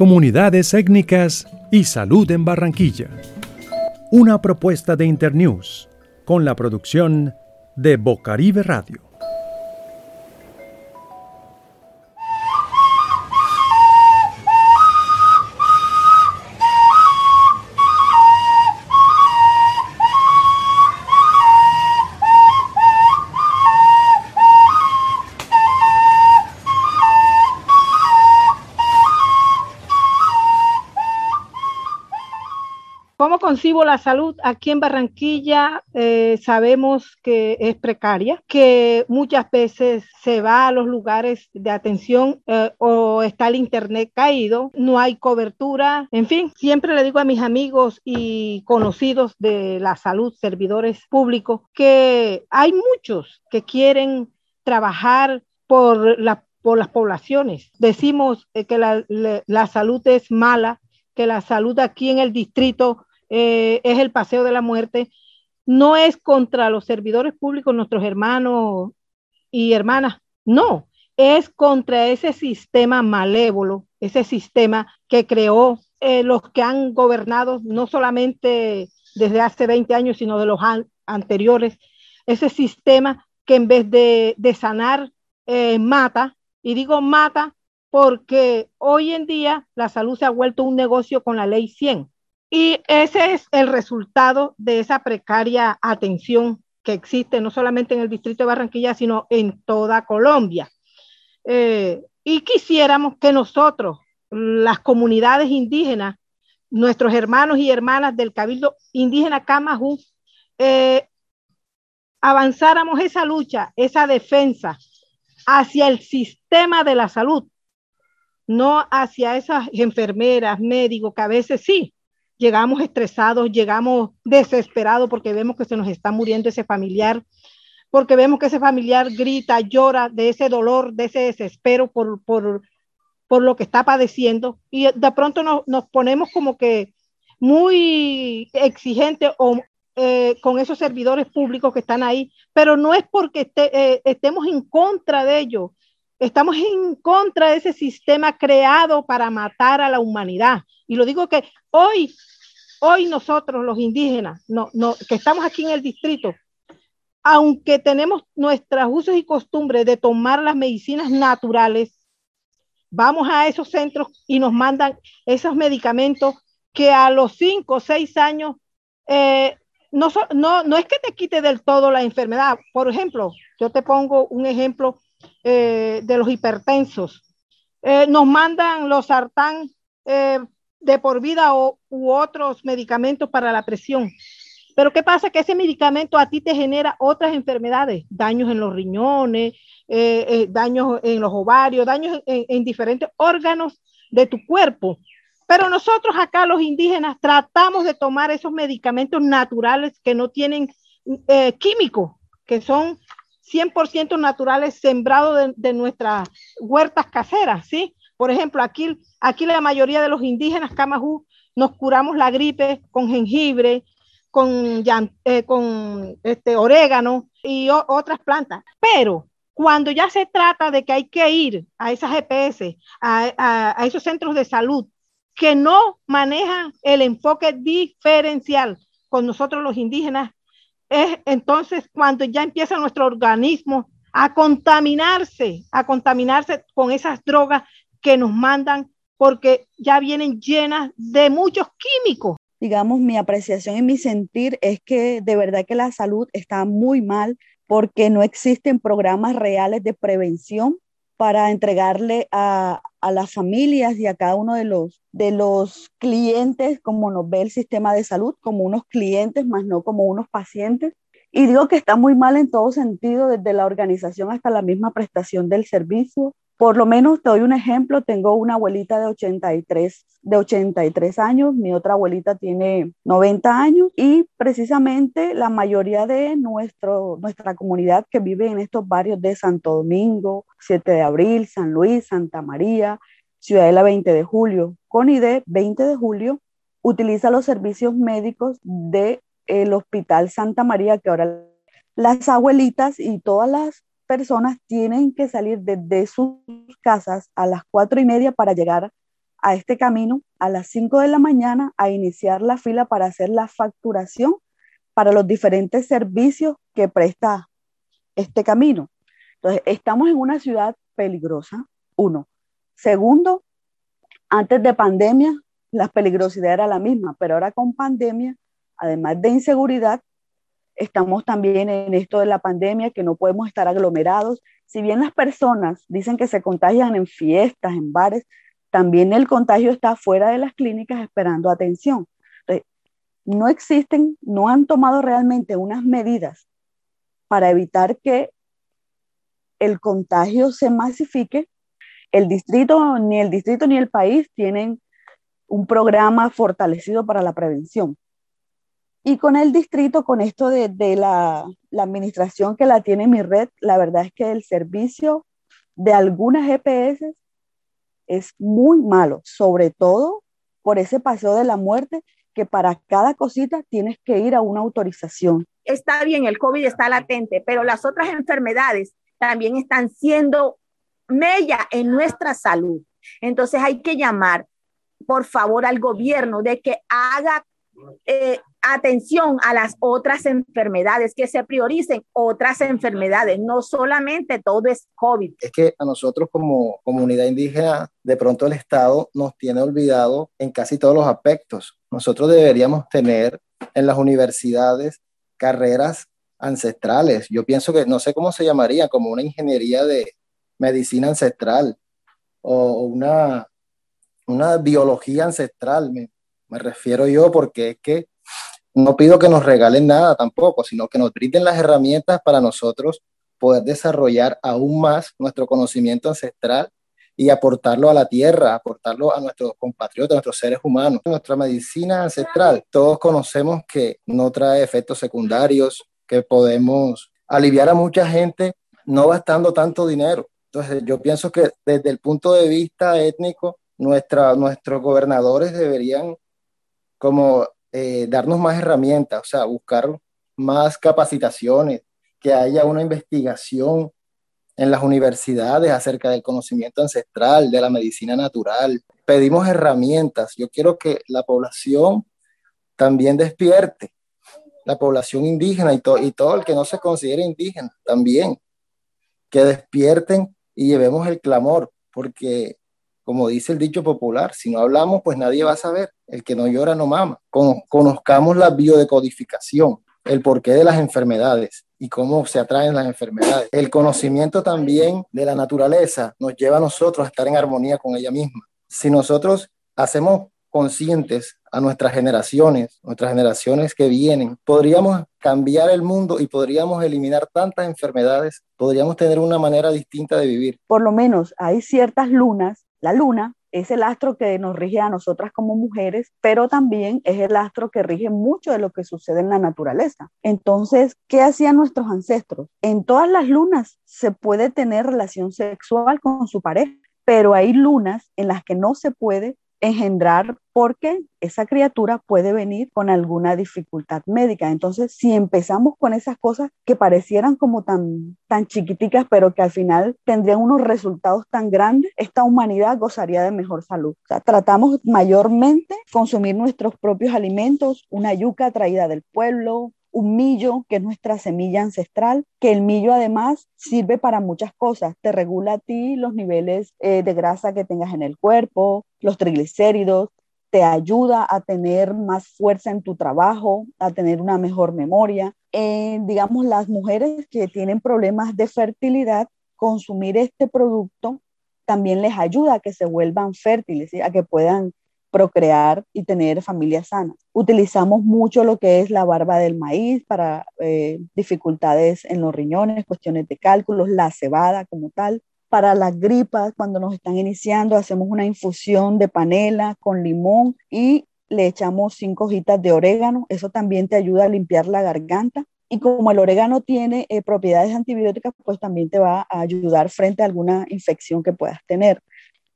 comunidades étnicas y salud en Barranquilla. Una propuesta de Internews con la producción de Bocaribe Radio. Concibo la salud aquí en Barranquilla, eh, sabemos que es precaria, que muchas veces se va a los lugares de atención eh, o está el internet caído, no hay cobertura, en fin, siempre le digo a mis amigos y conocidos de la salud, servidores públicos, que hay muchos que quieren trabajar por la por las poblaciones. Decimos eh, que la, la, salud es mala, que la salud aquí en el distrito eh, es el paseo de la muerte, no es contra los servidores públicos, nuestros hermanos y hermanas, no, es contra ese sistema malévolo, ese sistema que creó eh, los que han gobernado no solamente desde hace 20 años, sino de los anteriores, ese sistema que en vez de, sanar, eh, mata, y digo mata porque hoy en día la salud se ha vuelto un negocio con la ley 100. Y ese es el resultado de esa precaria atención que existe no solamente en el distrito de Barranquilla, sino en toda Colombia. Eh, y quisiéramos que nosotros, las comunidades indígenas, nuestros hermanos y hermanas del Cabildo Indígena Camajú, eh, avanzáramos esa lucha, esa defensa hacia el sistema de la salud, no hacia esas enfermeras, médicos, que a veces sí, llegamos estresados, llegamos desesperados porque vemos que se nos está muriendo ese familiar, porque vemos que ese familiar grita, llora de ese dolor, de ese desespero por, por, por lo que está padeciendo y de pronto nos, nos ponemos como que muy exigentes o eh, con esos servidores públicos que están ahí, pero no es porque eh, estemos en contra de ellos, estamos en contra de ese sistema creado para matar a la humanidad. Y lo digo que hoy Hoy nosotros, los indígenas, que estamos aquí en el distrito, aunque tenemos nuestros usos y costumbres de tomar las medicinas naturales, vamos a esos centros y nos mandan esos medicamentos que a los cinco o seis años eh, no, no, no es que te quite del todo la enfermedad. Por ejemplo, yo te pongo un ejemplo eh, de los hipertensos. Eh, nos mandan los sartán de por vida o, u otros medicamentos para la presión. Pero ¿qué pasa? Que ese medicamento a ti te genera otras enfermedades, daños en los riñones, eh, eh, daños en los ovarios, daños en, diferentes órganos de tu cuerpo. Pero nosotros acá los indígenas tratamos de tomar esos medicamentos naturales que no tienen eh, químicos, que son 100% naturales sembrados de, de, nuestras huertas caseras, ¿sí? Por ejemplo, aquí, aquí la mayoría de los indígenas Camajú nos curamos la gripe con jengibre, con, eh, con este, orégano y otras plantas. Pero cuando ya se trata de que hay que ir a esas GPS, a, a esos centros de salud que no manejan el enfoque diferencial con nosotros los indígenas, es entonces cuando ya empieza nuestro organismo a contaminarse, a contaminarse con esas drogas que nos mandan porque ya vienen llenas de muchos químicos. Digamos, mi apreciación y mi sentir es que de verdad que la salud está muy mal porque no existen programas reales de prevención para entregarle a, a, las familias y a cada uno de los, de los clientes, como nos ve el sistema de salud, como unos clientes, más no como unos pacientes. Y digo que está muy mal en todo sentido, desde la organización hasta la misma prestación del servicio, por lo menos te doy un ejemplo, tengo una abuelita de 83, de 83 años, mi otra abuelita tiene 90 años y precisamente la mayoría de nuestro, nuestra comunidad que vive en estos barrios de Santo Domingo, 7 de Abril, San Luis, Santa María, Ciudadela 20 de Julio, CONIDE 20 de Julio, utiliza los servicios médicos del el Hospital Santa María, que ahora las abuelitas y todas las personas tienen que salir desde sus casas a las cuatro y media para llegar a este camino a las 5 de la mañana a iniciar la fila para hacer la facturación para los diferentes servicios que presta este camino. Entonces, estamos en una ciudad peligrosa, uno. Segundo, antes de pandemia, la peligrosidad era la misma, pero ahora con pandemia, además de inseguridad, estamos también en esto de la pandemia, que no podemos estar aglomerados. Si bien las personas dicen que se contagian en fiestas, en bares, también el contagio está fuera de las clínicas esperando atención. No existen, no han tomado realmente unas medidas para evitar que el contagio se masifique. El distrito, ni el distrito ni el país tienen un programa fortalecido para la prevención. Y con el distrito, con esto de, la, la, administración que la tiene mi red, la verdad es que el servicio de algunas GPS es muy malo, sobre todo por ese paseo de la muerte que para cada cosita tienes que ir a una autorización. Está bien, el COVID está latente, pero las otras enfermedades también están siendo mella en nuestra salud. Entonces hay que llamar, por favor, al gobierno de que haga eh, atención a las otras enfermedades, que se prioricen otras enfermedades, no solamente todo es COVID. Es que a nosotros como comunidad indígena, de pronto el Estado nos tiene olvidado en casi todos los aspectos. Nosotros deberíamos tener en las universidades carreras ancestrales. Yo pienso que no sé cómo se llamaría, como una ingeniería de medicina ancestral o una, una biología ancestral. Me refiero yo porque es que no pido que nos regalen nada tampoco, sino que nos brinden las herramientas para nosotros poder desarrollar aún más nuestro conocimiento ancestral y aportarlo a la tierra, aportarlo a nuestros compatriotas, a nuestros seres humanos. Nuestra medicina ancestral, todos conocemos que no trae efectos secundarios, que podemos aliviar a mucha gente no gastando tanto dinero. Entonces, yo pienso que desde el punto de vista étnico, nuestra, nuestros gobernadores deberían como eh, darnos más herramientas, o sea, buscar más capacitaciones, que haya una investigación en las universidades acerca del conocimiento ancestral, de la medicina natural. Pedimos herramientas. Yo quiero que la población también despierte, la población indígena y, y todo el que no se considere indígena también, que despierten y llevemos el clamor, porque como dice el dicho popular, si no hablamos, pues nadie va a saber. El que no llora no mama. conozcamos la biodecodificación, el porqué de las enfermedades y cómo se atraen las enfermedades. El conocimiento también de la naturaleza nos lleva a nosotros a estar en armonía con ella misma. Si nosotros hacemos conscientes a nuestras generaciones, nuestras generaciones que vienen, podríamos cambiar el mundo y podríamos eliminar tantas enfermedades, podríamos tener una manera distinta de vivir. Por lo menos hay ciertas lunas la luna es el astro que nos rige a nosotras como mujeres, pero también es el astro que rige mucho de lo que sucede en la naturaleza. Entonces, ¿qué hacían nuestros ancestros? En todas las lunas se puede tener relación sexual con su pareja, pero hay lunas en las que no se puede engendrar porque esa criatura puede venir con alguna dificultad médica. Entonces, si empezamos con esas cosas que parecieran como tan, tan chiquiticas, pero que al final tendrían unos resultados tan grandes, esta humanidad gozaría de mejor salud. O sea, tratamos mayormente consumir nuestros propios alimentos, una yuca traída del pueblo, un millo, que es nuestra semilla ancestral, que el millo además sirve para muchas cosas. Te regula a ti los niveles eh, de grasa que tengas en el cuerpo, los triglicéridos, te ayuda a tener más fuerza en tu trabajo, a tener una mejor memoria. Eh, digamos, las mujeres que tienen problemas de fertilidad, consumir este producto también les ayuda a que se vuelvan fértiles, a que puedan procrear y tener familias sanas. Utilizamos mucho lo que es la barba del maíz para eh, dificultades en los riñones, cuestiones de cálculos, la cebada como tal. Para las gripas, cuando nos están iniciando, hacemos una infusión de panela con limón y le echamos cinco hojitas de orégano. Eso también te ayuda a limpiar la garganta. Y como el orégano tiene eh, propiedades antibióticas, pues también te va a ayudar frente a alguna infección que puedas tener.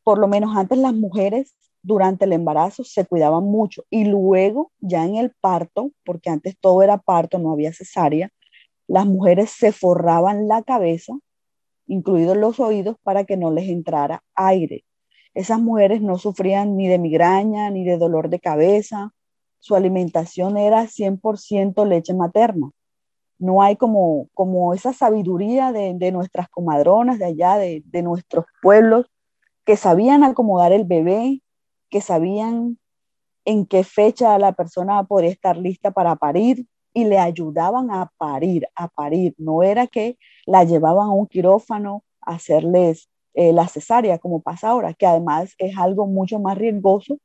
Por lo menos antes las mujeres durante el embarazo se cuidaban mucho y luego ya en el parto, porque antes todo era parto, no había cesárea, las mujeres se forraban la cabeza, incluidos los oídos, para que no les entrara aire. Esas mujeres no sufrían ni de migraña, ni de dolor de cabeza. Su alimentación era 100% leche materna. No hay como, como esa sabiduría de, nuestras comadronas de allá, de, de nuestros pueblos, que sabían acomodar el bebé, que sabían en qué fecha la persona podría estar lista para parir y le ayudaban a parir, a parir. No era que la llevaban a un quirófano a hacerles eh, la cesárea, como pasa ahora, que además es algo mucho más riesgoso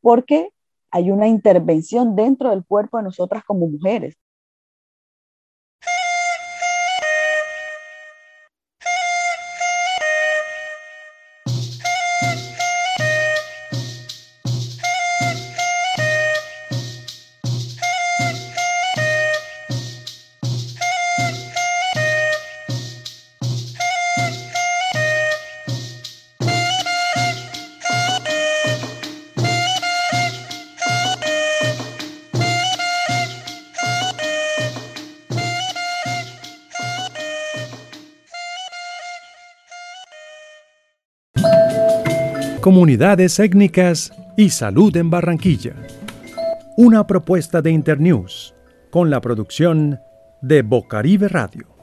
porque hay una intervención dentro del cuerpo de nosotras como mujeres. Comunidades Étnicas y Salud en Barranquilla. Una propuesta de Internews con la producción de Bocaribe Radio.